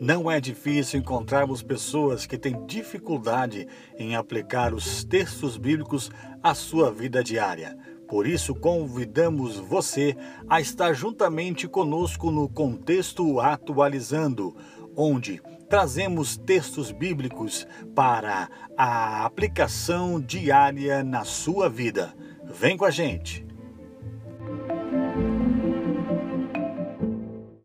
Não é difícil encontrarmos pessoas que têm dificuldade em aplicar os textos bíblicos à sua vida diária. Por isso, convidamos você a estar juntamente conosco no Contexto Atualizando, onde trazemos textos bíblicos para a aplicação diária na sua vida. Vem com a gente!